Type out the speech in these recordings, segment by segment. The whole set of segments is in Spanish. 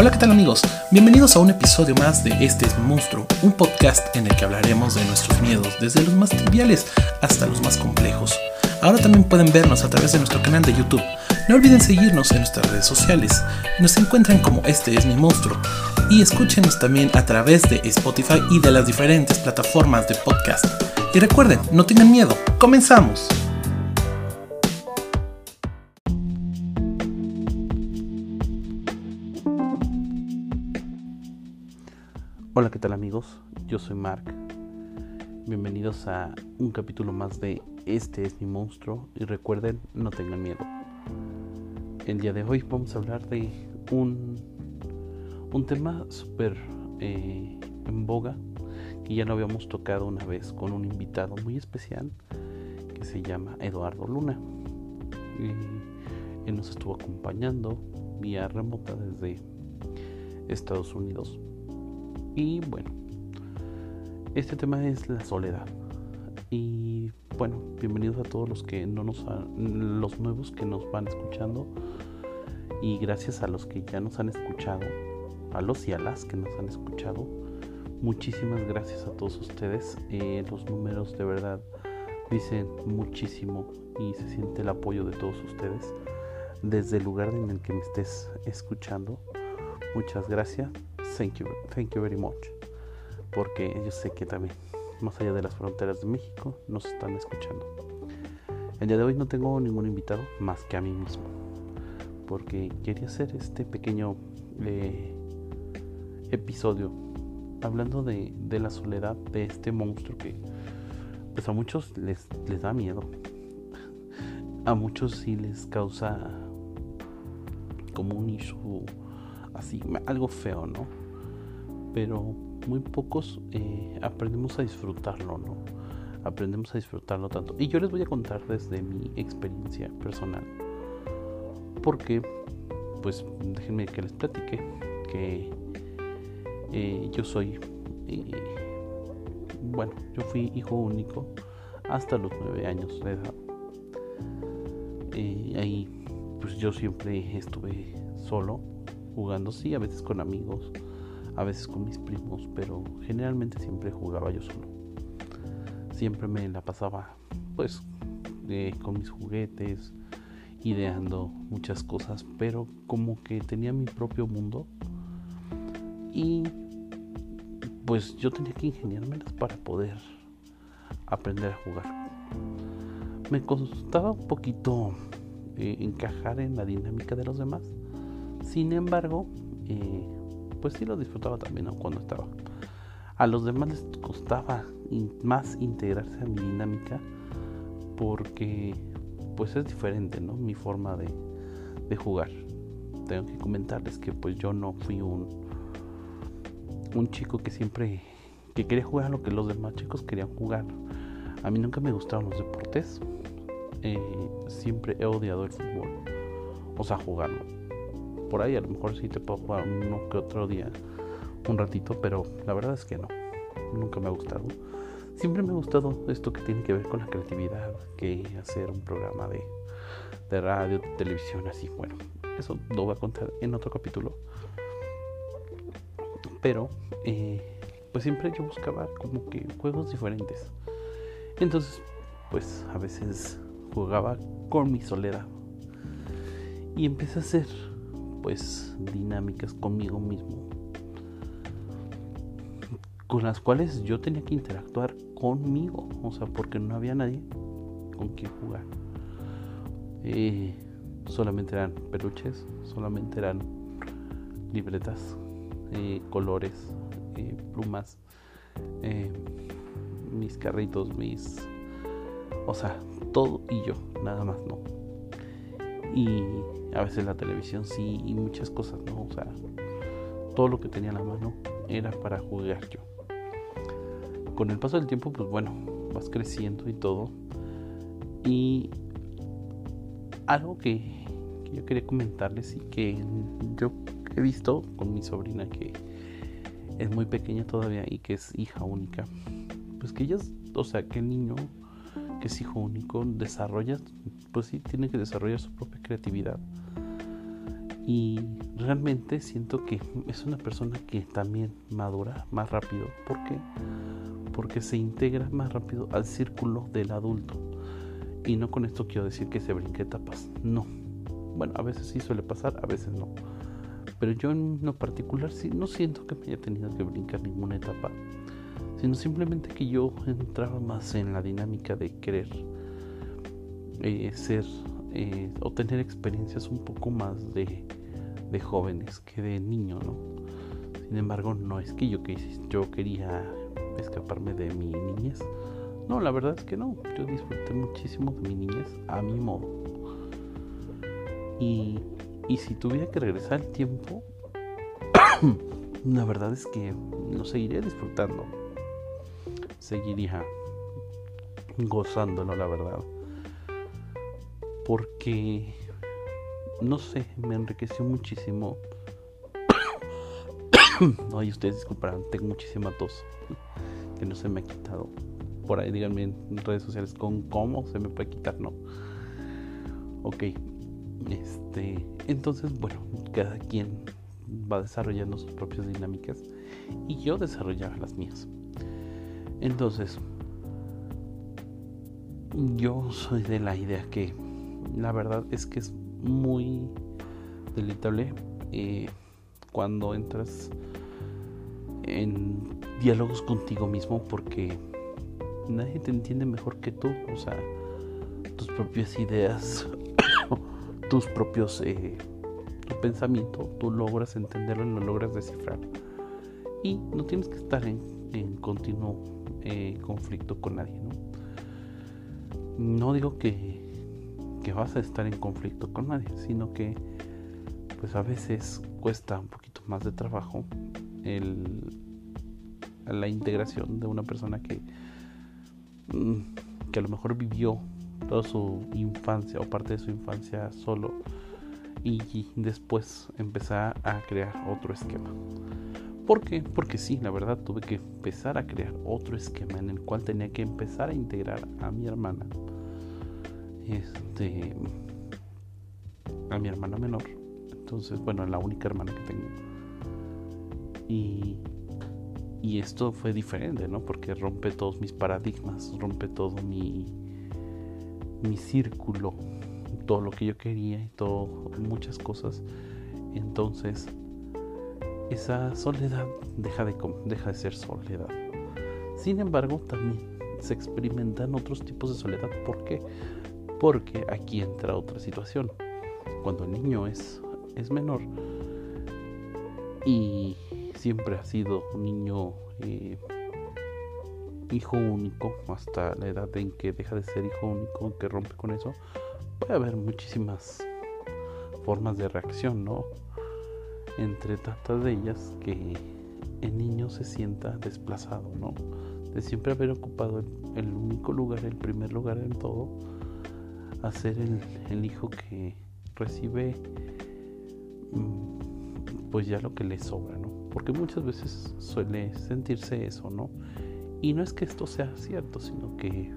Hola, ¿qué tal amigos? Bienvenidos a un episodio más de Este es monstruo, un podcast en el que hablaremos de nuestros miedos, desde los más triviales hasta los más complejos. Ahora también pueden vernos a través de nuestro canal de YouTube. No olviden seguirnos en nuestras redes sociales. Nos encuentran como Este es mi monstruo. Y escúchenos también a través de Spotify y de las diferentes plataformas de podcast. Y recuerden, no tengan miedo. Comenzamos. Hola, ¿qué tal amigos? Yo soy Mark. Bienvenidos a un capítulo más de Este es mi monstruo y recuerden, no tengan miedo. El día de hoy vamos a hablar de un, un tema súper eh, en boga que ya no habíamos tocado una vez con un invitado muy especial que se llama Eduardo Luna. Él nos estuvo acompañando vía remota desde Estados Unidos y bueno, este tema es la soledad. Y bueno, bienvenidos a todos los que no nos los nuevos que nos van escuchando y gracias a los que ya nos han escuchado, a los y a las que nos han escuchado, muchísimas gracias a todos ustedes. Eh, los números de verdad dicen muchísimo y se siente el apoyo de todos ustedes desde el lugar en el que me estés escuchando. Muchas gracias thank you, thank you very much. Porque yo sé que también, más allá de las fronteras de México, nos están escuchando. El día de hoy no tengo ningún invitado más que a mí mismo. Porque quería hacer este pequeño eh, episodio hablando de, de, la soledad de este monstruo que pues a muchos les, les da miedo. A muchos sí les causa como un issue así, algo feo, ¿no? Pero muy pocos eh, aprendemos a disfrutarlo, ¿no? Aprendemos a disfrutarlo tanto. Y yo les voy a contar desde mi experiencia personal. Porque, pues, déjenme que les platique que eh, yo soy, eh, bueno, yo fui hijo único hasta los nueve años de edad. ahí, pues yo siempre estuve solo, jugando, sí, a veces con amigos a veces con mis primos, pero generalmente siempre jugaba yo solo. Siempre me la pasaba pues eh, con mis juguetes, ideando muchas cosas, pero como que tenía mi propio mundo y pues yo tenía que ingeniármelas para poder aprender a jugar. Me costaba un poquito eh, encajar en la dinámica de los demás. Sin embargo, eh, pues sí lo disfrutaba también cuando estaba. A los demás les costaba más integrarse a mi dinámica porque pues es diferente, ¿no? Mi forma de, de jugar. Tengo que comentarles que pues yo no fui un, un chico que siempre que quería jugar a lo que los demás chicos querían jugar. A mí nunca me gustaron los deportes. Eh, siempre he odiado el fútbol. O sea, jugarlo por ahí a lo mejor sí te puedo jugar uno que otro día, un ratito, pero la verdad es que no, nunca me ha gustado. Siempre me ha gustado esto que tiene que ver con la creatividad, que hacer un programa de, de radio, de televisión, así. Bueno, eso lo voy a contar en otro capítulo. Pero, eh, pues siempre yo buscaba como que juegos diferentes. Entonces, pues a veces jugaba con mi soledad. Y empecé a hacer pues dinámicas conmigo mismo con las cuales yo tenía que interactuar conmigo, o sea, porque no había nadie con quien jugar. Eh, solamente eran peluches, solamente eran libretas, eh, colores, eh, plumas, mis carritos, mis... O sea, todo y yo, nada más, ¿no? Y a veces la televisión sí y muchas cosas, ¿no? O sea, todo lo que tenía en la mano era para jugar yo. Con el paso del tiempo, pues bueno, vas creciendo y todo. Y algo que, yo quería comentarles y que yo he visto con mi sobrina que es muy pequeña todavía y que es hija única. Pues que ella, o sea, que el niño que es hijo único desarrolla, pues sí, tiene que desarrollar su propia creatividad Y realmente siento que es una persona que también madura más rápido. ¿Por qué? Porque se integra más rápido al círculo del adulto. Y no con esto quiero decir que se brinque etapas. No. Bueno, a veces sí suele pasar, a veces no. Pero yo en lo particular sí no siento que me haya tenido que brincar ninguna etapa. Sino simplemente que yo entraba más en la dinámica de querer eh, ser eh, o tener experiencias un poco más de, de jóvenes que de niño, ¿no? Sin embargo, no es que yo, que yo quería escaparme de mi niñez. No, la verdad es que no. Yo disfruté muchísimo de mi niñez a mi modo. Y, y si tuviera que regresar el tiempo, la verdad es que lo seguiría disfrutando. Seguiría gozándolo, la verdad porque, no sé, me enriqueció muchísimo. Ay, ustedes disculparán, tengo muchísima tos que no se me ha quitado. Por ahí díganme en redes sociales con cómo se me puede quitar, ¿no? Ok, este, entonces, bueno, cada quien va desarrollando sus propias dinámicas y yo desarrollaba las mías. Entonces, yo soy de la idea que la verdad es que es muy deleitable eh, cuando entras en diálogos contigo mismo porque nadie te entiende mejor que tú, o sea, tus propias ideas, tus propios, eh, tu pensamiento, tú logras entenderlo y lo logras descifrar. Y no tienes que estar en, continuo eh, conflicto con nadie, ¿no? No digo que vas a estar en conflicto con nadie, sino que pues a veces cuesta un poquito más de trabajo la integración de una persona que, mm, que a lo mejor vivió toda su infancia o parte de su infancia solo y después empezar a crear otro esquema. ¿Por qué? Porque sí, la verdad tuve que empezar a crear otro esquema en el cual tenía que empezar a integrar a mi hermana este a mi hermana menor. Entonces bueno la única hermana que tengo. Y y esto fue diferente no porque rompe todos mis paradigmas rompe todo mi mi círculo todo lo que yo quería y todo muchas cosas. Entonces esa soledad deja de, deja de ser soledad. Sin embargo también se experimentan otros tipos de soledad. ¿por qué? Porque aquí entra otra situación. Cuando el niño es, es menor y siempre ha sido un niño eh, hijo único, hasta la edad en que deja de ser hijo único, que rompe con eso, puede haber muchísimas formas de reacción, ¿no? Entre tantas de ellas que el niño se sienta desplazado, ¿no? De siempre haber ocupado el único lugar, el primer lugar en todo, a ser el, hijo que recibe mm, pues ya lo que le sobra, ¿no? Porque muchas veces suele sentirse eso, ¿no? Y no es que esto sea cierto, sino que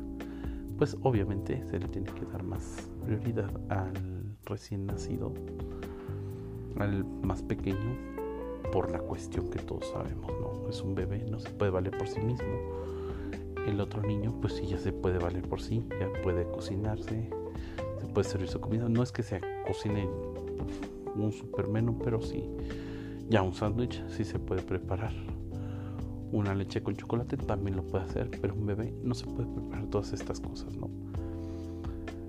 pues obviamente se le tiene que dar más prioridad al recién nacido, al más pequeño, por la cuestión que todos sabemos, ¿no? Es un bebé, no se puede valer por sí mismo. El otro niño, pues sí, ya se puede valer por sí, ya puede cocinarse, puede servir su comida. No es que se cocine un super menú, pero sí, ya un sándwich sí se puede preparar. Una leche con chocolate también lo puede hacer, pero un bebé no se puede preparar todas estas cosas, ¿no?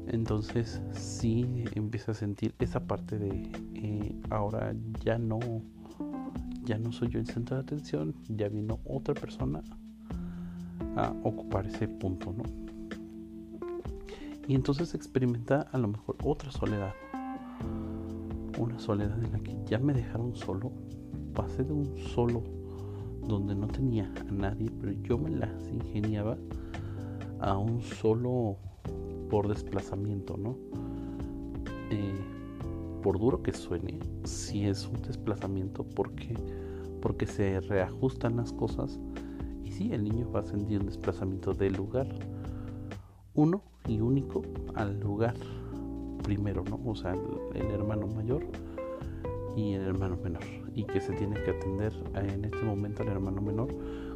Entonces sí empieza a sentir esa parte de eh, ahora ya no, ya no soy yo el centro de atención, ya vino otra persona a ocupar ese punto, ¿no? Y entonces experimenta a lo mejor otra soledad. Una soledad en la que ya me dejaron solo. Pasé de un solo donde no tenía a nadie, pero yo me las ingeniaba a un solo por desplazamiento, ¿no? Eh, por duro que suene, si es un desplazamiento, porque porque se reajustan las cosas y sí, el niño va a sentir un desplazamiento del lugar. Uno, y único al lugar primero, ¿no? O sea, el, hermano mayor y el hermano menor y que se tiene que atender en este momento al hermano menor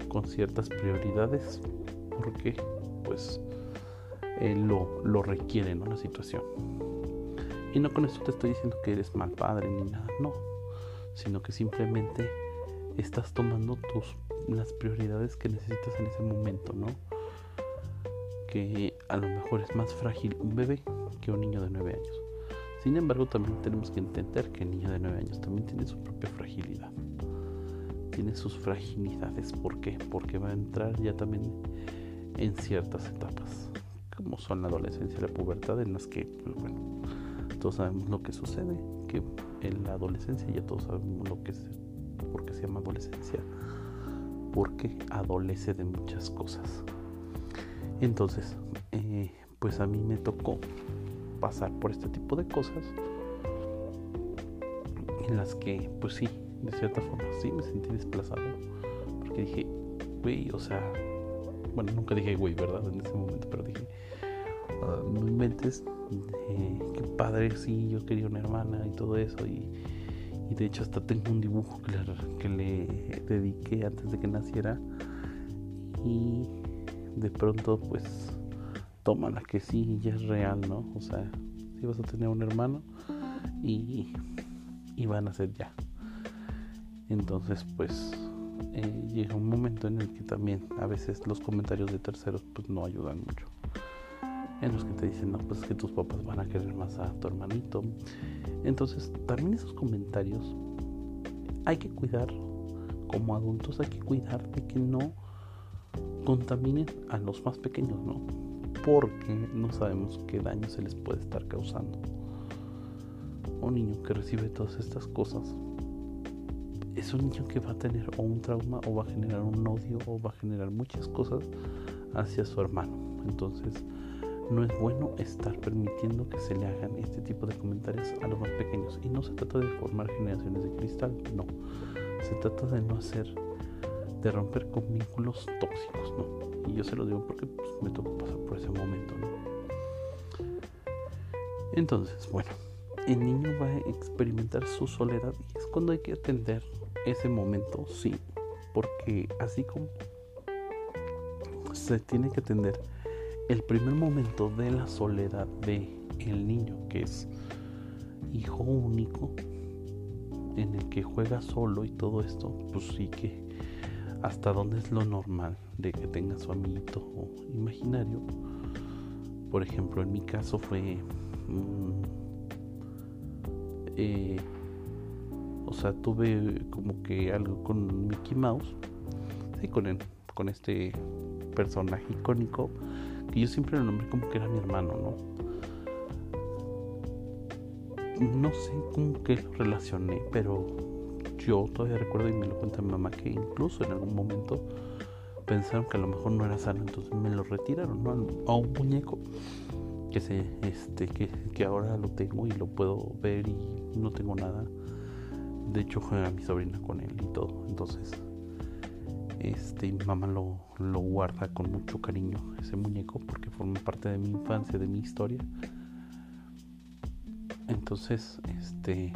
con ciertas prioridades porque pues lo, lo, requiere ¿no? la situación y no con esto te estoy diciendo que eres mal padre ni nada no sino que simplemente estás tomando tus las prioridades que necesitas en ese momento no que a lo mejor es más frágil un bebé que un niño de 9 años sin embargo, también tenemos que entender que el niño de 9 años también tiene su propia fragilidad. Tiene sus fragilidades. ¿Por qué? Porque va a entrar ya también en ciertas etapas, como son la adolescencia y la pubertad, en las que, pues bueno, todos sabemos lo que sucede, que en la adolescencia ya todos sabemos lo que es, por qué se llama adolescencia, porque adolece de muchas cosas. Entonces, eh, pues a mí me tocó pasar por este tipo de cosas en las que, pues sí, de cierta forma sí me sentí desplazado. Porque dije, güey, o sea, bueno, nunca dije güey, ¿verdad? En ese momento, pero dije, ah, no inventes, eh, qué padre, sí, yo quería una hermana y todo eso. Y, y de hecho, hasta tengo un dibujo que le, que le dediqué antes de que naciera. Y de pronto, pues tómala que sí, ya es real, ¿no? O sea, si vas a tener un hermano y, y van a ser ya. Entonces, pues eh, llega un momento en el que también a veces los comentarios de terceros pues no ayudan mucho. En los que te dicen, no, pues es que tus papás van a querer más a tu hermanito. Entonces, también esos comentarios hay que cuidar, como adultos hay que cuidar de que no contaminen a los más pequeños, ¿no? porque no sabemos qué daño se les puede estar causando. Un niño que recibe todas estas cosas es un niño que va a tener o un trauma o va a generar un odio o va a generar muchas cosas hacia su hermano. Entonces, no es bueno estar permitiendo que se le hagan este tipo de comentarios a los más pequeños. Y no se trata de formar generaciones de cristal, no. Se trata de no hacer, de romper con vínculos tóxicos, ¿no? Y yo se lo digo porque pues, me tocó pasar por ese momento, ¿no? Entonces, bueno, el niño va a experimentar su soledad y es cuando hay que atender ese momento, sí, porque así como se tiene que atender el primer momento de la soledad de el niño que es hijo único en el que juega solo y todo esto, pues sí que hasta dónde es lo normal de que tenga su amiguito imaginario. Por ejemplo, en mi caso fue... Eh, o sea, tuve como que algo con Mickey Mouse. Sí, con, el, con este personaje icónico. Que yo siempre lo nombré como que era mi hermano, ¿no? No sé cómo que lo relacioné, pero yo todavía recuerdo y me lo cuenta mi mamá que incluso en algún momento pensaron que a lo mejor no era sano, entonces me lo retiraron a un muñeco que se este que, que, ahora lo tengo y lo puedo ver y no tengo nada. De hecho juega mi sobrina con él y todo. Entonces, este mi mamá lo, lo guarda con mucho cariño ese muñeco porque forma parte de mi infancia, de mi historia. Entonces, este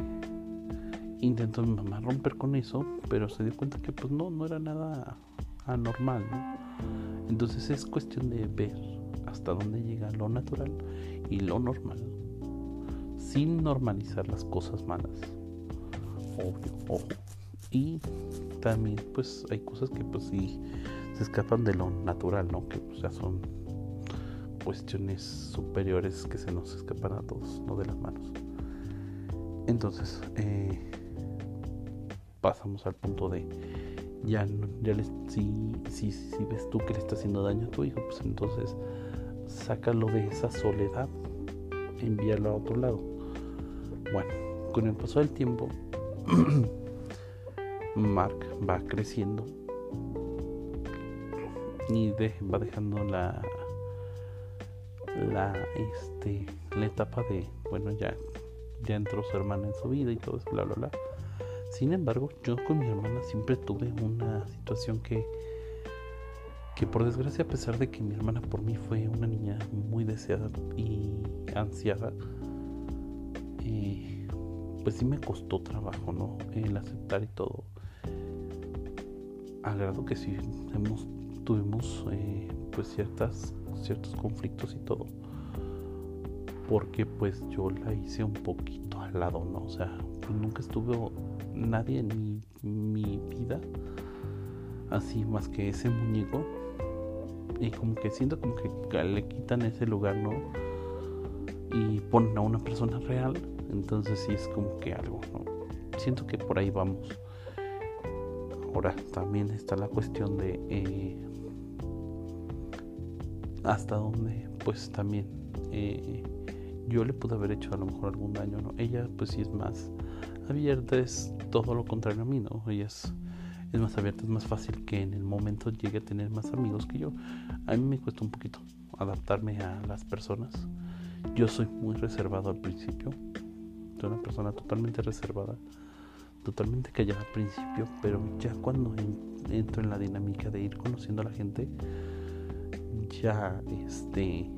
intentó mi mamá romper con eso, pero se dio cuenta que pues no, no era nada anormal, ¿no? Entonces es cuestión de ver hasta dónde llega lo natural y lo normal, sin normalizar las cosas malas. Obvio, ojo. Y también pues hay cosas que pues sí se escapan de lo natural, ¿no? Que pues, ya son cuestiones superiores que se nos escapan a todos, no de las manos. Entonces, eh, pasamos al punto de ya, ya si, si, si ves tú que le está haciendo daño a tu hijo, pues entonces sácalo de esa soledad, envíalo a otro lado. Bueno, con el paso del tiempo, Mark va creciendo y va dejando la la este la etapa de bueno ya ya entró su hermana en su vida y todo eso bla bla bla sin embargo, yo con mi hermana siempre tuve una situación que, que por desgracia, a pesar de que mi hermana por mí fue una niña muy deseada y ansiada, eh, pues sí me costó trabajo, ¿no? El aceptar y todo. Al grado que sí hemos, tuvimos eh, pues ciertas, ciertos conflictos y todo. Porque pues yo la hice un poquito al lado, ¿no? O sea, pues nunca estuvo nadie en mi, vida así más que ese muñeco. Y como que siento como que le quitan ese lugar, ¿no? Y ponen a una persona real entonces sí es como que algo, ¿no? Siento que por ahí vamos. Ahora también está la cuestión de eh, hasta dónde pues también eh, yo le pude haber hecho a lo mejor algún daño, ¿no? Ella pues sí es más abierta, es todo lo contrario a mí, ¿no? Ella es, es más abierta, es más fácil que en el momento llegue a tener más amigos que yo. A mí me cuesta un poquito adaptarme a las personas. Yo soy muy reservado al principio, una persona totalmente reservada, totalmente callada al principio, pero ya cuando entro en la dinámica de ir conociendo a la gente, ya este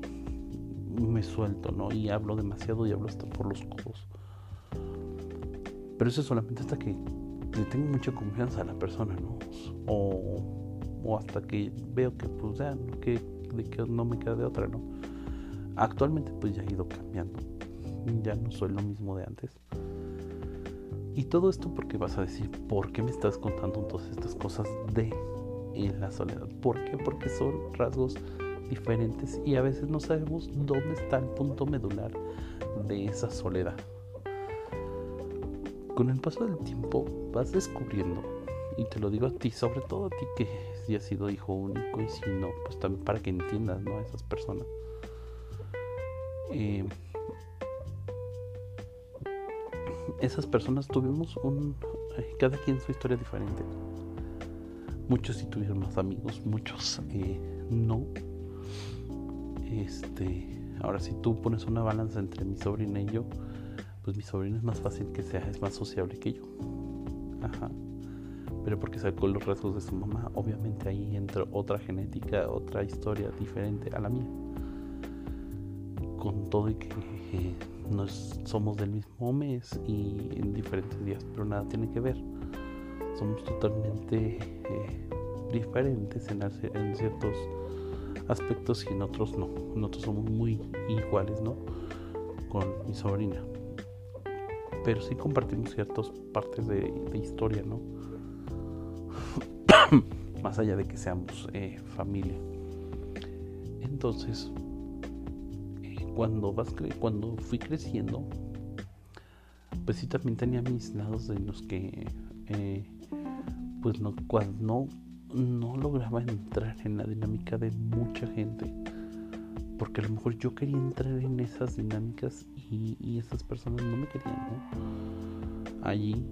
me suelto, ¿no? Y hablo demasiado y hablo hasta por los codos. Pero eso es solamente hasta que le tengo mucha confianza a la persona, ¿no? O, o hasta que veo que pues ya, que, de que no me queda de otra, ¿no? Actualmente pues ya he ido cambiando ya no soy lo mismo de antes. Y todo esto porque vas a decir, ¿por qué me estás contando todas estas cosas de la soledad? ¿Por qué? Porque son rasgos diferentes y a veces no sabemos dónde está el punto medular de esa soledad. Con el paso del tiempo vas descubriendo, y te lo digo a ti, sobre todo a ti que si has sido hijo único y si no, pues también para que entiendas ¿no? a esas personas. Eh, esas personas tuvimos un eh, cada quien su historia diferente muchos sí tuvieron más amigos muchos eh, no este ahora si tú pones una balanza entre mi sobrina y yo pues mi sobrina es más fácil que sea es más sociable que yo ajá pero porque sacó los rasgos de su mamá obviamente ahí entra otra genética otra historia diferente a la mía con todo y que eh, no somos del mismo mes y en diferentes días, pero nada tiene que ver. Somos totalmente eh, diferentes en, en, ciertos aspectos y en otros no. Nosotros somos muy iguales, ¿no? Con mi sobrina. Pero sí compartimos ciertas partes de, historia, ¿no? Más allá de que seamos eh, familia. Entonces, cuando vas cuando fui creciendo pues sí también tenía mis lados en los que eh, pues no cuando no, lograba entrar en la dinámica de mucha gente porque a lo mejor yo quería entrar en esas dinámicas y, esas personas no me querían ¿no? allí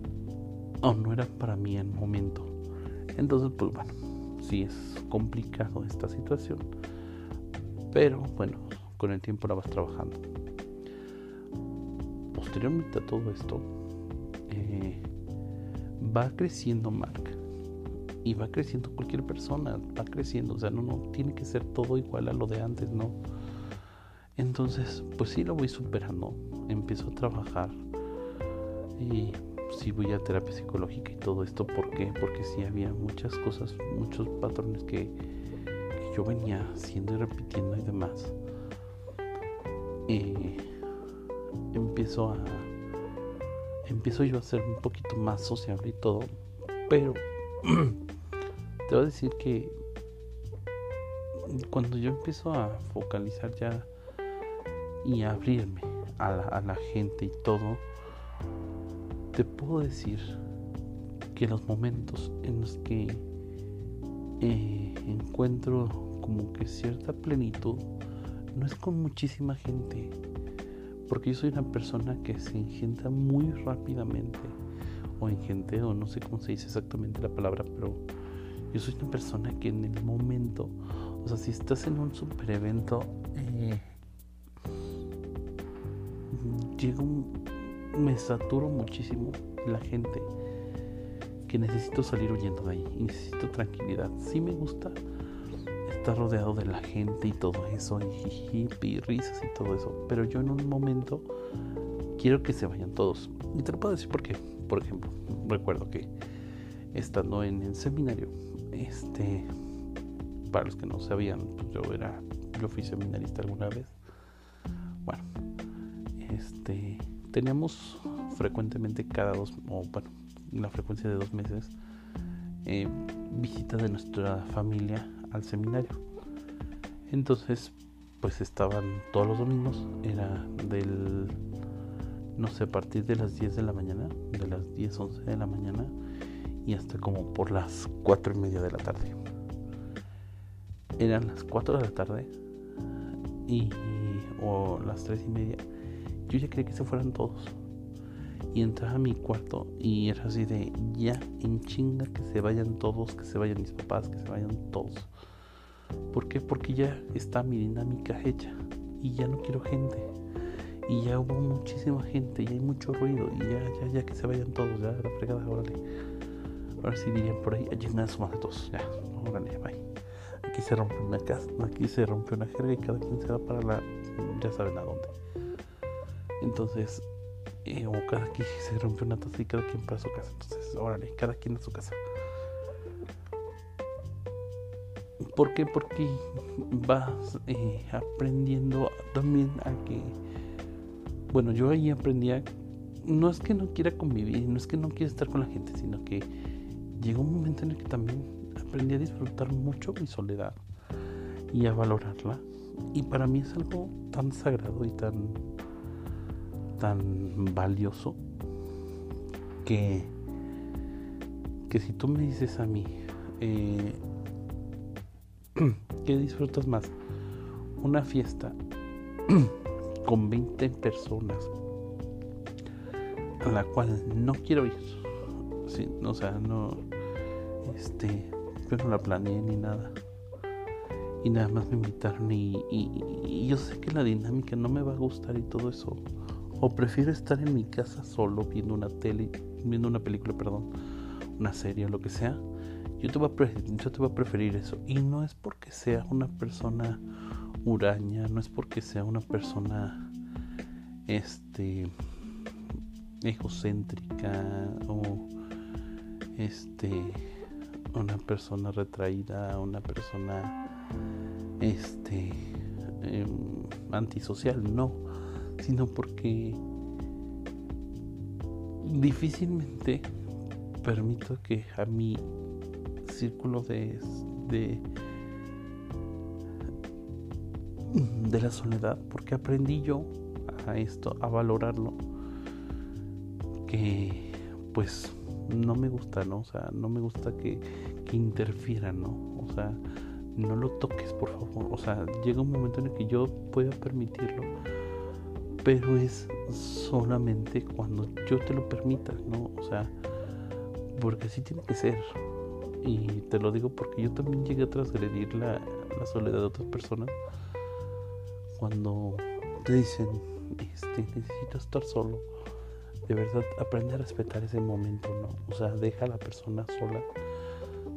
o no era para mí el momento entonces pues bueno sí es complicado esta situación pero bueno con el tiempo la vas trabajando. Posteriormente a todo esto, eh, va creciendo Mark y va creciendo cualquier persona, va creciendo, o sea, no, no tiene que ser todo igual a lo de antes, no. Entonces, pues sí lo voy superando, empiezo a trabajar y sí voy a terapia psicológica y todo esto, ¿por qué? Porque sí había muchas cosas, muchos patrones que, yo venía haciendo y repitiendo y demás y empiezo a empiezo yo a ser un poquito más sociable y todo pero te voy a decir que cuando yo empiezo a focalizar ya y a abrirme a la, gente y todo te puedo decir que los momentos en los que eh, encuentro como que cierta plenitud no es con muchísima gente, porque yo soy una persona que se engenta muy rápidamente, o engente, o no sé cómo se dice exactamente la palabra, pero yo soy una persona que en el momento, o sea, si estás en un super evento, eh, me saturo muchísimo la gente que necesito salir huyendo de ahí necesito tranquilidad. Sí me gusta estar rodeado de la gente y todo eso, y y risas y todo eso. Pero yo en un momento quiero que se vayan todos. Y te lo puedo decir porque, por ejemplo, recuerdo que estando en el seminario, este, para los que no sabían, pues yo era, yo fui seminarista alguna vez. Bueno, este, teníamos frecuentemente cada dos, o bueno, la frecuencia de dos meses, eh, visita de nuestra familia al seminario. Entonces, pues estaban todos los domingos, era del, no sé, a partir de las 10 de la mañana, de las 10, 11 de la mañana y hasta como por las 4 y media de la tarde. Eran las 4 de la tarde y, o las 3 y media. Yo ya quería que se fueran todos. Y entraba a mi cuarto y era así de ya en chinga que se vayan todos, que se vayan mis papás, que se vayan todos. ¿Por qué? Porque ya está mi dinámica hecha y ya no quiero gente. Y ya hubo muchísima gente y hay mucho ruido y ya, ya, ya que se vayan todos, ya la fregada, órale. Ahora sí dirían por ahí, a su de todos, ya, órale, bye. Aquí se rompe una casa, aquí se rompe una jerga y cada quien se va para la, ya saben a dónde. Entonces, eh, o cada quien se rompe una taza y cada quien para su casa. Entonces, órale, cada quien a su casa. ¿Por qué? Porque vas eh, aprendiendo también a que, bueno, yo ahí aprendía, no es que no quiera convivir, no es que no quiera estar con la gente, sino que llegó un momento en el que también aprendí a disfrutar mucho mi soledad y a valorarla. Y para mí es algo tan sagrado y tan, tan valioso que, que si tú me dices a mí, eh, ¿Qué disfrutas más? Una fiesta con 20 personas a la cual no quiero ir. Sí, o sea, no. Este. Yo no la planeé ni nada. Y nada más me invitaron y, y, yo sé que la dinámica no me va a gustar y todo eso. O prefiero estar en mi casa solo viendo una tele, viendo una película, perdón, una serie o lo que sea yo te, voy a preferir eso. Y no es porque sea una persona huraña, no es porque sea una persona este egocéntrica o este una persona retraída, una persona este em, antisocial, no, sino porque difícilmente permito que a mí círculo de, de, de la soledad, porque aprendí yo a esto, a valorarlo, que pues no me gusta, ¿no? O sea, no me gusta que, que interfieran, ¿no? O sea, no lo toques, por favor. O sea, llega un momento en el que yo pueda permitirlo, pero es solamente cuando yo te lo permita, ¿no? O sea, porque así tiene que ser. Y te lo digo porque yo también llegué a transgredir la, la soledad de otras personas. Cuando te dicen, este, necesito estar solo. De verdad, aprende a respetar ese momento, ¿no? O sea, deja a la persona sola.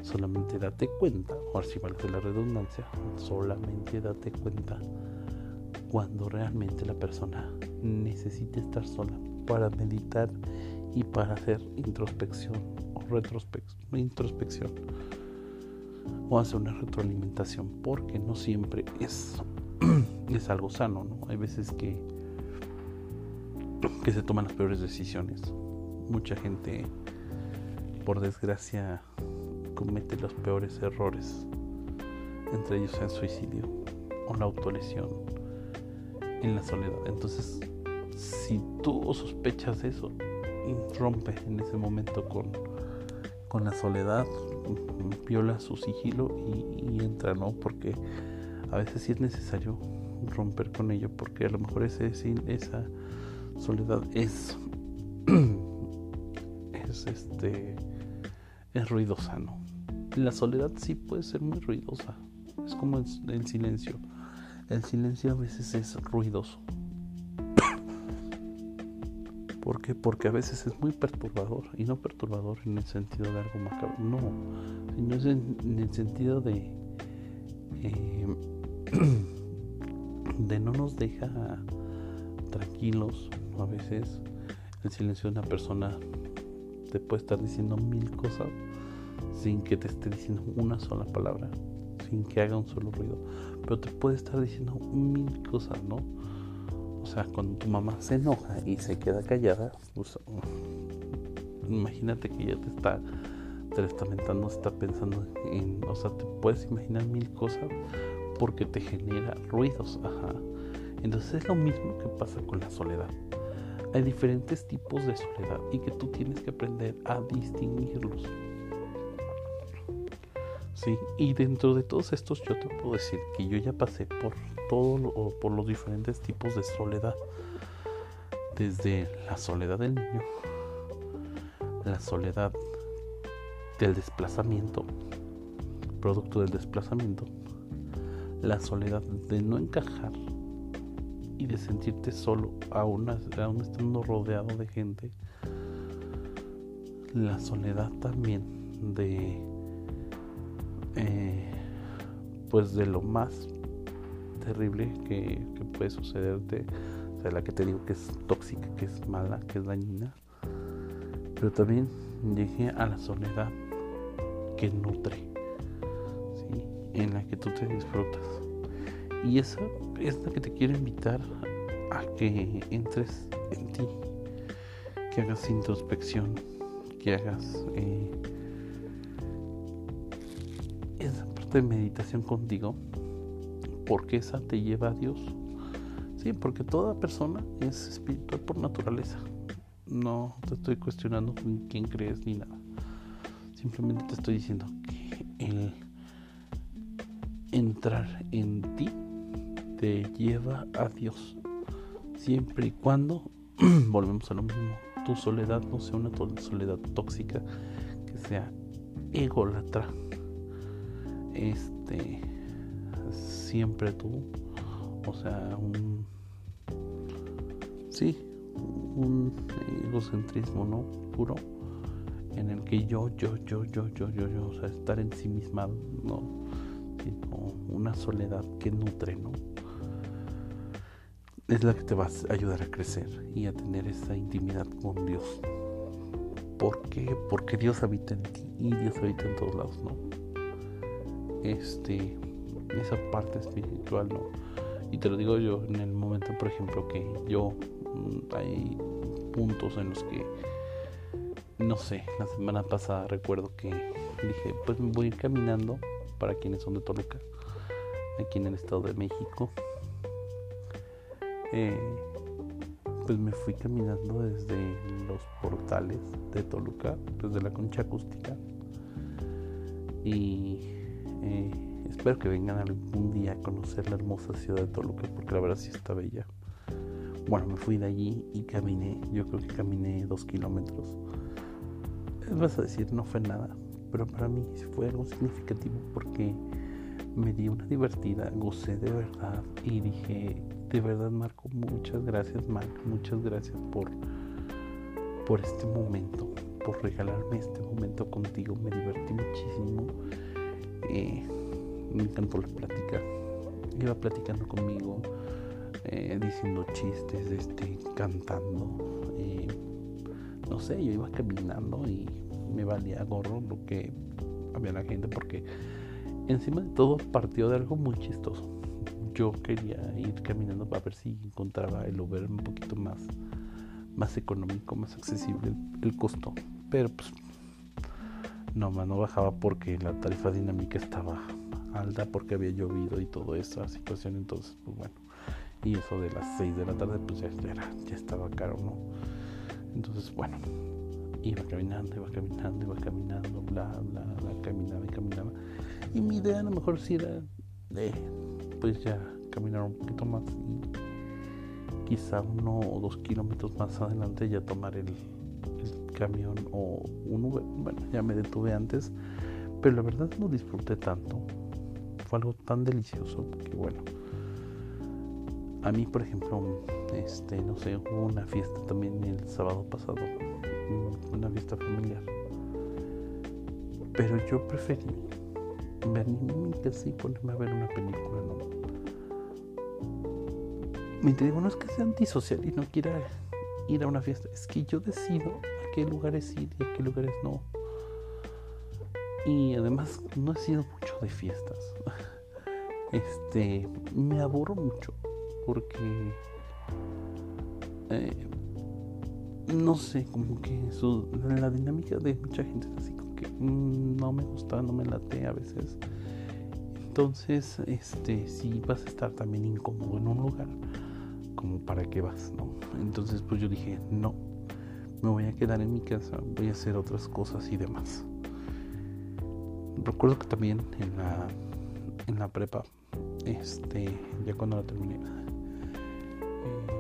Solamente date cuenta, o si vale la redundancia, solamente date cuenta cuando realmente la persona necesite estar sola para meditar y para hacer introspección o introspección o hacer una retroalimentación porque no siempre es, es algo sano, ¿no? Hay veces que, que se toman las peores decisiones. Mucha gente, por desgracia, comete los peores errores, entre ellos el suicidio o la autolesión en la soledad. Entonces, si tú sospechas eso, rompe en ese momento con con la soledad, viola su sigilo y, entra, ¿no? Porque a veces sí es necesario romper con ello, porque a lo mejor ese, esa soledad es, es este, es ruidosa, ¿no? La soledad sí puede ser muy ruidosa, es como el silencio. El silencio a veces es ruidoso. ¿Por qué? Porque a veces es muy perturbador. Y no perturbador en el sentido de algo macabro. No. Sino es en, el sentido de. Eh, de no nos deja tranquilos. A veces el silencio de una persona te puede estar diciendo mil cosas sin que te esté diciendo una sola palabra, sin que haga un solo ruido. Pero te puede estar diciendo mil cosas, ¿no? O sea, cuando tu mamá se enoja y se queda callada, pues, imagínate que ya te está testamentando, está pensando en, o sea, te puedes imaginar mil cosas porque te genera ruidos, ajá. Entonces es lo mismo que pasa con la soledad. Hay diferentes tipos de soledad y que tú tienes que aprender a distinguirlos. Sí, y dentro de todos estos yo te puedo decir que yo ya pasé por todo lo, por los diferentes tipos de soledad. Desde la soledad del niño, la soledad del desplazamiento, producto del desplazamiento, la soledad de no encajar y de sentirte solo aún, aún estando rodeado de gente, la soledad también de eh, pues de lo más terrible que, puede sucederte, o sea, la que te digo que es tóxica, que es mala, que es dañina, pero también llegué a la soledad que nutre, en la que tú te disfrutas. Y esa es la que te quiero invitar a que entres en ti, que hagas introspección, que hagas eh, esa parte de meditación contigo, porque esa te lleva a Dios. Sí, porque toda persona es espiritual por naturaleza. No te estoy cuestionando en quién crees ni nada. Simplemente te estoy diciendo que el entrar en ti te lleva a Dios. Siempre y cuando, volvemos a lo mismo, tu soledad no sea una soledad tóxica, que sea ególatra. Este, siempre tú, o sea, un, sí, un egocentrismo, ¿no? Puro en el que yo, yo, yo, yo, yo, yo, yo, o sea, estar en sí misma, no, sino una soledad que nutre, ¿no? Es la que te va a ayudar a crecer y a tener esa intimidad con Dios. ¿Por qué? Porque Dios habita en ti y Dios habita en todos lados, ¿no? Este, esa parte espiritual, ¿no? Y te lo digo yo en el momento, por ejemplo, que yo mm, hay puntos en los que no sé, la semana pasada recuerdo que dije, pues me voy a ir caminando para quienes son de Toluca, aquí en el Estado de México. Eh, pues me fui caminando desde los portales de Toluca, desde la concha acústica. Y eh, espero que vengan algún día a conocer la hermosa ciudad de Toluca, porque la verdad sí está bella. Bueno, me fui de allí y caminé, yo creo que caminé dos kilómetros vas a decir no fue nada, pero para mí fue algo significativo porque me di una divertida, gocé de verdad y dije, de verdad Marco, muchas gracias Marco, muchas gracias por, por este momento, por regalarme este momento contigo, me divertí muchísimo, eh, me encantó la plática, iba platicando conmigo, eh, diciendo chistes, este, cantando. Eh, no sé, yo iba caminando y me valía gorro lo que había la gente porque encima de todo partió de algo muy chistoso. Yo quería ir caminando para ver si encontraba el Uber un poquito más, más económico, más accesible el, costo. Pero pues no, no bajaba porque la tarifa dinámica estaba alta porque había llovido y toda esa situación. Entonces, pues bueno. Y eso de las 6 de la tarde, pues ya, era, ya estaba caro, ¿no? Entonces, bueno, iba caminando, iba caminando, iba caminando, bla, bla, bla, caminaba y caminaba. Y mi idea a lo mejor sí era de, ya caminar un poquito más y quizá uno o dos kilómetros más adelante ya tomar el, el camión o un Uber. Bueno, ya me detuve antes, pero la verdad no disfruté tanto. Fue algo tan delicioso que bueno. A mí, por ejemplo, este, no sé, hubo una fiesta también el sábado pasado, una fiesta familiar. Pero yo preferí venir a mi casa y ponerme a ver una película, ¿no? me digo, no es que sea antisocial y no quiera ir a una fiesta, es que yo decido a qué lugares ir y a qué lugares no. Y además no he sido mucho de fiestas. Este, me aburro mucho porque eh, no sé, como que la dinámica de mucha gente es así no me gusta, no me late a veces. Entonces, este, si vas a estar también incómodo en un lugar, como para qué vas, ¿no? Entonces, pues yo dije, no, me voy a quedar en mi casa, voy a hacer otras cosas y demás. Recuerdo que también en la, en la prepa, este, ya cuando la terminé,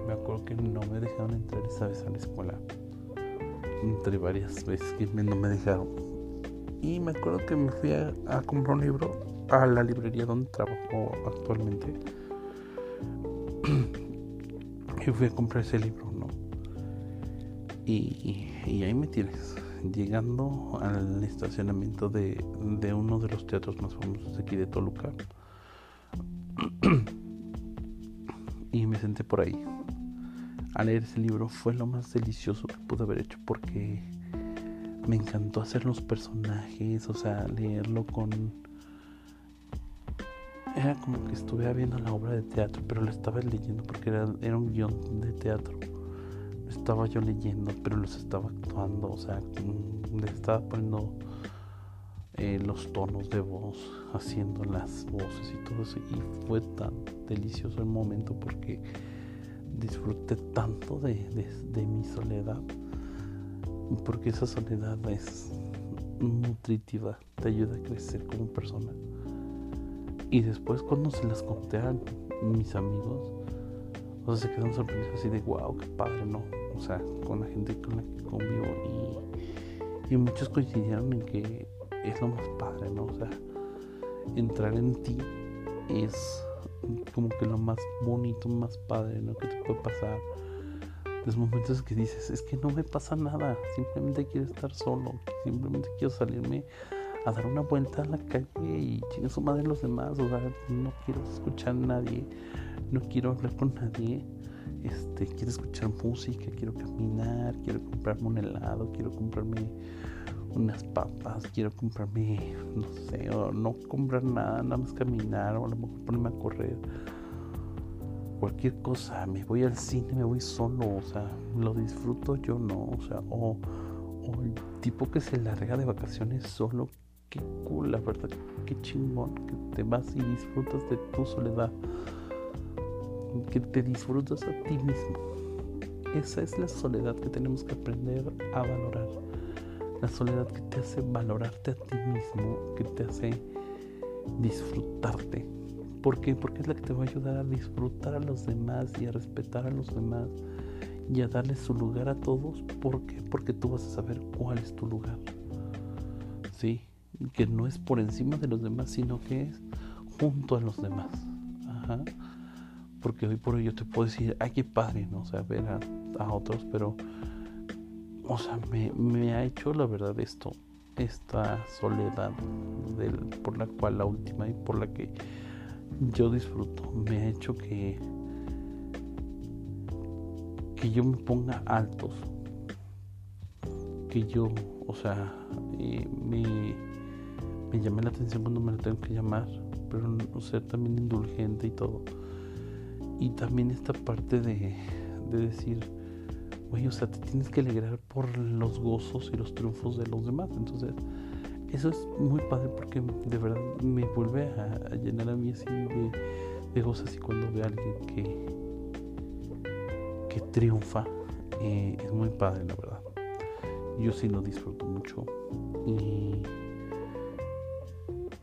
me acuerdo que no me dejaron entrar esa vez a la escuela. Entre varias veces que no me dejaron. Y me acuerdo que me fui a, comprar un libro a la librería donde trabajo actualmente. y fui a comprar ese libro, ¿no? Y, ahí me tienes, llegando al estacionamiento de, de uno de los teatros más famosos aquí de Toluca. y me senté por ahí a leer ese libro fue lo más delicioso que pude haber hecho porque me encantó hacer los personajes, o sea, leerlo con... Era como que estuviera viendo la obra de teatro, pero lo estaba leyendo porque era, un guion de teatro. Estaba yo leyendo, pero los estaba actuando, o sea, le estaba poniendo eh, los tonos de voz, haciendo las voces y todo eso. Y fue tan delicioso el momento porque disfruté tanto de, mi soledad, porque esa soledad es nutritiva, te ayuda a crecer como persona. Y después cuando se las conté a mis amigos, o sea, se quedan sorprendidos así de wow, qué padre, ¿no? O sea, con la gente con la que convivo y, y muchos coincidieron en que es lo más padre, ¿no? O sea, entrar en ti es como que lo más bonito, más padre, ¿no? Que te puede pasar. Los momentos que dices, es que no me pasa nada, simplemente quiero estar solo, simplemente quiero salirme a dar una vuelta a la calle y chingar su madre los demás, o sea, no quiero escuchar a nadie, no quiero hablar con nadie, este, quiero escuchar música, quiero caminar, quiero comprarme un helado, quiero comprarme unas papas, quiero comprarme, no sé, o no comprar nada, nada más caminar, o a lo mejor ponerme a correr. Cualquier cosa, me voy al cine, me voy solo, o sea, lo disfruto yo no, o sea, o, el tipo que se larga de vacaciones solo, qué cool, la verdad, qué chingón, que te vas y disfrutas de tu soledad, que te disfrutas a ti mismo. Esa es la soledad que tenemos que aprender a valorar la soledad que te hace valorarte a ti mismo, que te hace disfrutarte. ¿Por qué? Porque es la que te va a ayudar a disfrutar a los demás y a respetar a los demás y a darle su lugar a todos. ¿Por qué? Porque tú vas a saber cuál es tu lugar. ¿Sí? Que no es por encima de los demás, sino que es junto a los demás. Ajá. Porque hoy por hoy yo te puedo decir, ay, qué padre, ¿no? O sea, ver a, a otros, pero o sea, me, ha hecho la verdad esto, esta soledad del, por la cual la última y por la que yo disfruto, me ha hecho que que yo me ponga altos, que yo, o sea, me, me llame la atención cuando me lo tengo que llamar, pero ser también indulgente y todo. Y también esta parte de, de decir, o sea, te tienes que alegrar por los gozos y los triunfos de los demás. Entonces, eso es muy padre porque de verdad me vuelve a, llenar a mí así de, de gozos y cuando veo a alguien que, que triunfa, eh, es muy padre, la verdad. Yo sí lo disfruto mucho y,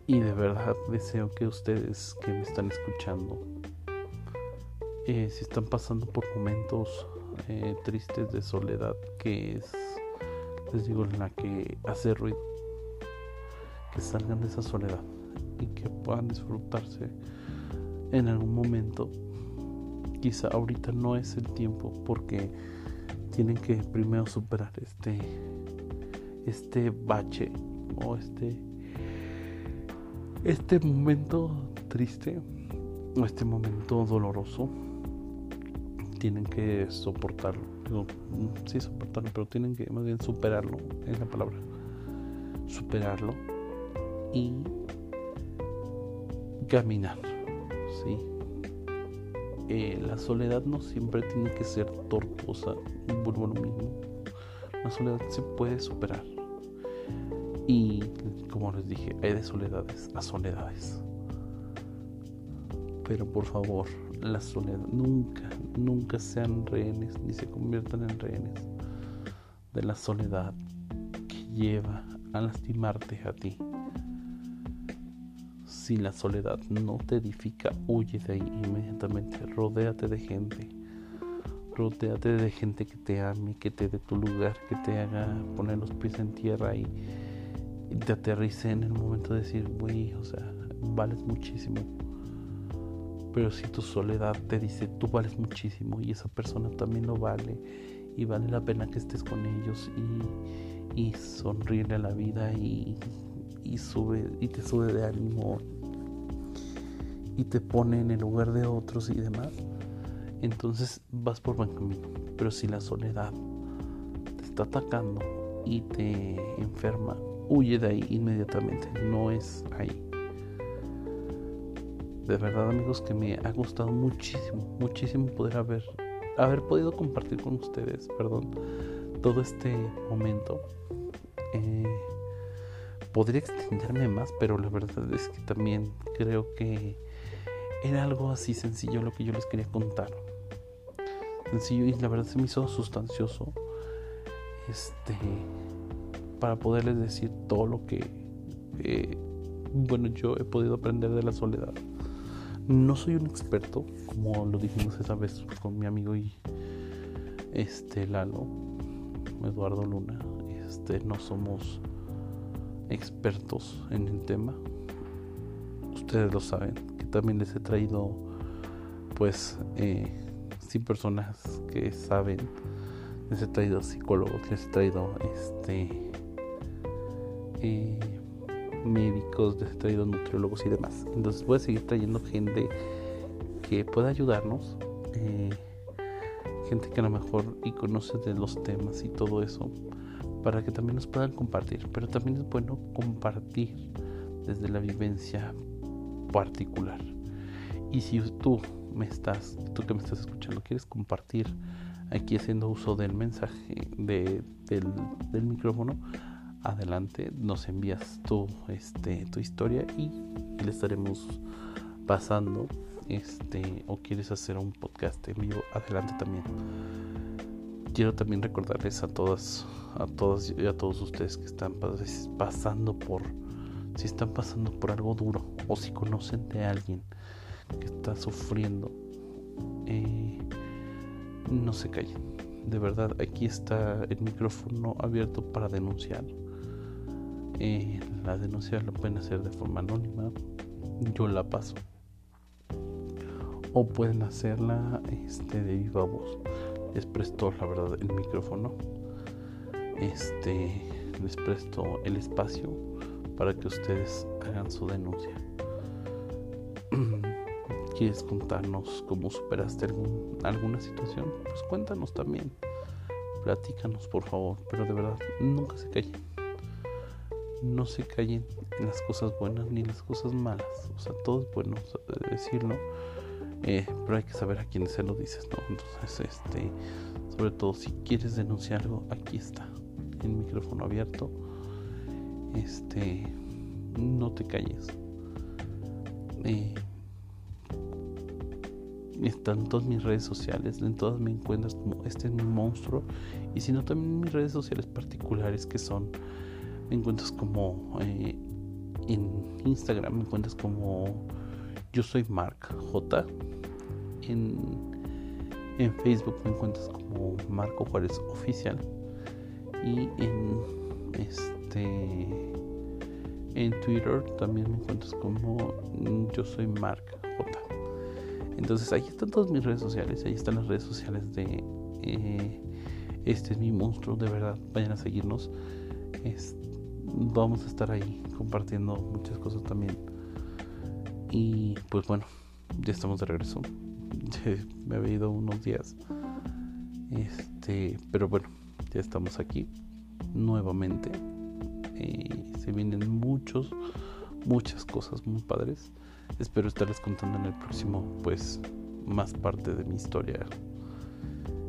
y de verdad deseo que ustedes que me están escuchando, eh, si están pasando por momentos eh, tristes de soledad que es, les digo, en la que hace ruido, que salgan de esa soledad y que puedan disfrutarse en algún momento. Quizá ahorita no es el tiempo porque tienen que primero superar este este bache o este este momento triste o este momento doloroso tienen que soportarlo. Digo, sí, soportarlo, pero tienen que más bien superarlo, es la palabra. Superarlo y caminar, ¿sí? Eh, la soledad no siempre tiene que ser tortuosa, vuelvo a lo mismo. La soledad se puede superar. Y como les dije, hay de soledades a soledades. Pero por favor, la soledad nunca, nunca sean rehenes ni se conviertan en rehenes de la soledad que lleva a lastimarte a ti. Si la soledad no te edifica, huye de ahí inmediatamente. Rodéate de gente. Rodéate de gente que te ame, que te dé tu lugar, que te haga poner los pies en tierra y, te aterrice en el momento de decir, güey, o sea, vales muchísimo. Pero si tu soledad te dice, tú vales muchísimo y esa persona también lo vale y vale la pena que estés con ellos y, y sonríe a la vida y y sube y te sube de ánimo y te pone en el lugar de otros y demás, entonces vas por buen camino. Pero si la soledad te está atacando y te enferma, huye de ahí inmediatamente. No es ahí. De verdad amigos que me ha gustado muchísimo, muchísimo poder haber, haber podido compartir con ustedes, perdón, todo este momento. Eh, podría extenderme más, pero la verdad es que también creo que era algo así sencillo lo que yo les quería contar. Sencillo y la verdad se me hizo sustancioso. Este para poderles decir todo lo que eh, bueno yo he podido aprender de la soledad. No soy un experto, como lo dijimos esa vez con mi amigo y este Lalo, Eduardo Luna. Este no somos expertos en el tema. Ustedes lo saben, que también les he traído, pues, eh, sí, personas que saben. Les he traído psicólogos, les he traído este eh, médicos, les he traído nutriólogos y demás. Entonces voy a seguir trayendo gente que pueda ayudarnos. Eh, gente que a lo mejor y conoce de los temas y todo eso para que también nos puedan compartir. Pero también es bueno compartir desde la vivencia particular. Y si tú me estás, tú que me estás escuchando, quieres compartir aquí haciendo uso del mensaje de, del, micrófono, adelante, nos envías tu, este, tu historia y le estaremos pasando. Este, o quieres hacer un podcast en vivo, adelante también quiero también recordarles a todas, a todos y a todos ustedes que están pasando por, si están pasando por algo duro o si conocen de alguien que está sufriendo, eh, no se callen. De verdad, aquí está el micrófono abierto para denunciar. Eh, la denuncia la pueden hacer de forma anónima. Yo la paso. O pueden hacerla este, de viva voz les presto la verdad el micrófono. Este les presto el espacio para que ustedes hagan su denuncia. Quieres contarnos cómo superaste alguna situación pues cuéntanos también. Platícanos por favor. Pero de verdad nunca se callen. No se callen en las cosas buenas ni las cosas malas. O sea todo es bueno decirlo eh, pero hay que saber a quién se lo dices, ¿no? Entonces, este, sobre todo si quieres denunciar algo, aquí está, el micrófono abierto. Este, no te calles. Eh, están en todas mis redes sociales, en todas me encuentras como este es mi monstruo. Y si no, también en mis redes sociales particulares que son, me encuentras como eh, en Instagram, me encuentras como yo soy Mark J. En, en Facebook me encuentras como Marco Juárez Oficial. Y en este en Twitter también me encuentras como yo soy Mark J. Entonces ahí están todas mis redes sociales, ahí están las redes sociales de eh, este es mi monstruo, de verdad, vayan a seguirnos. vamos a estar ahí compartiendo muchas cosas también y pues bueno, ya estamos de regreso. me había ido unos días. Este, pero bueno, ya estamos aquí nuevamente. Y se vienen muchos, muchas cosas muy padres. Espero estarles contando en el próximo, pues, más parte de mi historia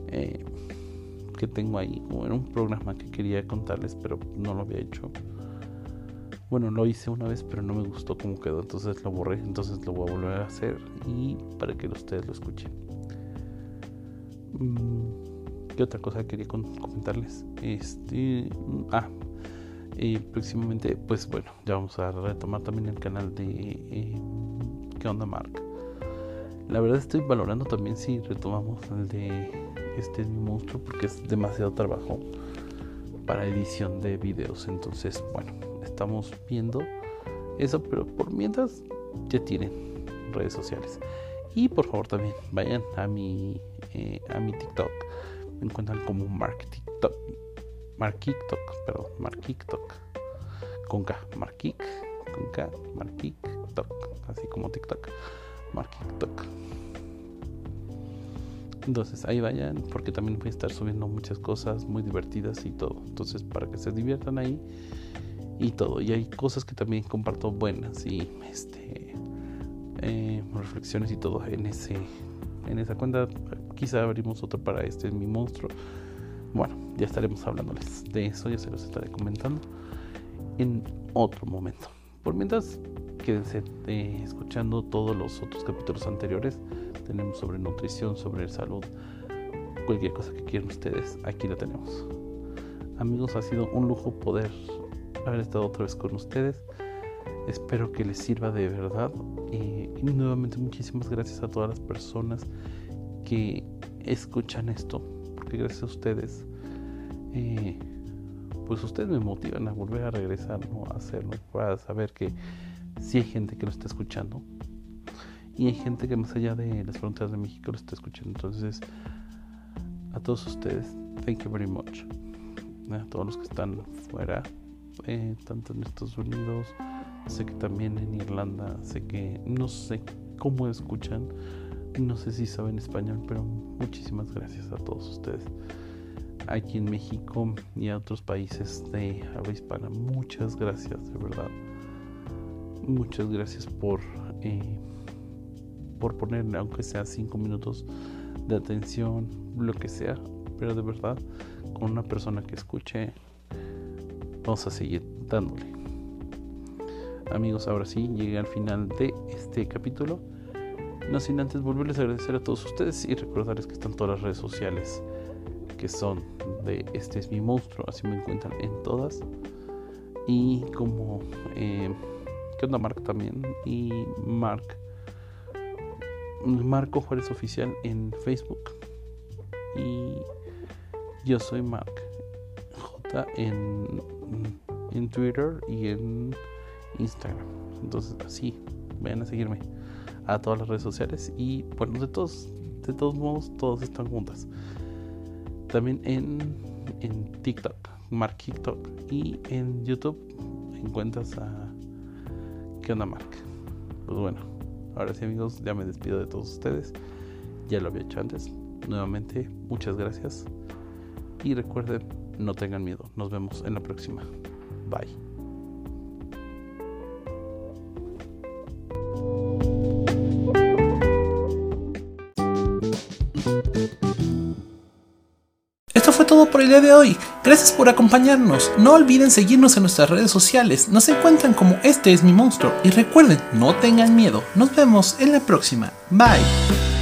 eh, que tengo ahí. Era un programa que quería contarles, pero no lo había hecho. Bueno, lo hice una vez, pero no me gustó cómo quedó, entonces lo borré. Entonces lo voy a volver a hacer y para que ustedes lo escuchen. Mm, ¿Qué otra cosa quería comentarles? Este, mm, ah, y próximamente, pues bueno, ya vamos a retomar también el canal de eh, ¿Qué onda, Mark? La verdad estoy valorando también si retomamos el de este monstruo porque es demasiado trabajo para edición de videos. Entonces, bueno, estamos viendo eso, pero por mientras ya tienen redes sociales. Y por favor también vayan a mi, eh, a mi TikTok. Me encuentran como Mark TikTok. Mark TikTok, perdón, Mark TikTok. Con K, Mark con K, Mark TikTok. Así como TikTok, Mark TikTok. Entonces ahí vayan porque también voy a estar subiendo muchas cosas muy divertidas y todo. Entonces para que se diviertan ahí y todo. Y hay cosas que también comparto buenas y este eh, reflexiones y todo en ese en esa cuenta. Quizá abrimos otro para este mi monstruo. Bueno, ya estaremos hablándoles de eso, ya se los estaré comentando en otro momento. Por mientras, quédense eh, escuchando todos los otros capítulos anteriores tenemos sobre nutrición, sobre salud, cualquier cosa que quieran ustedes, aquí la tenemos. Amigos, ha sido un lujo poder haber estado otra vez con ustedes. Espero que les sirva de verdad. y nuevamente muchísimas gracias a todas las personas que escuchan esto. Porque gracias a ustedes, eh, pues ustedes me motivan a volver a regresar, a hacerlo, para saber que si hay gente que lo está escuchando y hay gente que más allá de las fronteras de México lo está escuchando. Entonces, a todos ustedes, thank you very much. A todos los que están fuera, eh, tanto en Estados Unidos, sé que también en Irlanda, sé que no sé cómo escuchan, no sé si saben español, pero muchísimas gracias a todos ustedes. Aquí en México y a otros países de habla hispana, muchas gracias, de verdad. Muchas gracias por eh, por poner, aunque sea cinco minutos de atención, lo que sea, pero de verdad, con una persona que escuche, vamos a seguir dándole. Amigos, ahora sí, llegué al final de este capítulo. No sin antes volverles a agradecer a todos ustedes y recordarles que están todas las redes sociales que son de Este es mi monstruo, así me encuentran en todas. Y como, eh, ¿qué onda Mark también? Y Mark Marco Juárez Oficial en Facebook. Y yo soy Mark J en, en Twitter y en Instagram. Entonces así, vayan a seguirme a todas las redes sociales. Y bueno, de todos, de todos modos, todos están juntas. También en, en TikTok, Mark TikTok. Y en YouTube encuentras a ¿Qué onda Mark? Pues bueno Ahora sí amigos, ya me despido de todos ustedes. Ya lo había hecho antes. Nuevamente, muchas gracias. Y recuerden, no tengan miedo. Nos vemos en la próxima. Bye. Esto fue todo por el día de hoy. Gracias por acompañarnos. No olviden seguirnos en nuestras redes sociales. Nos encuentran como Este es mi monstruo. Y recuerden, no tengan miedo. Nos vemos en la próxima. Bye.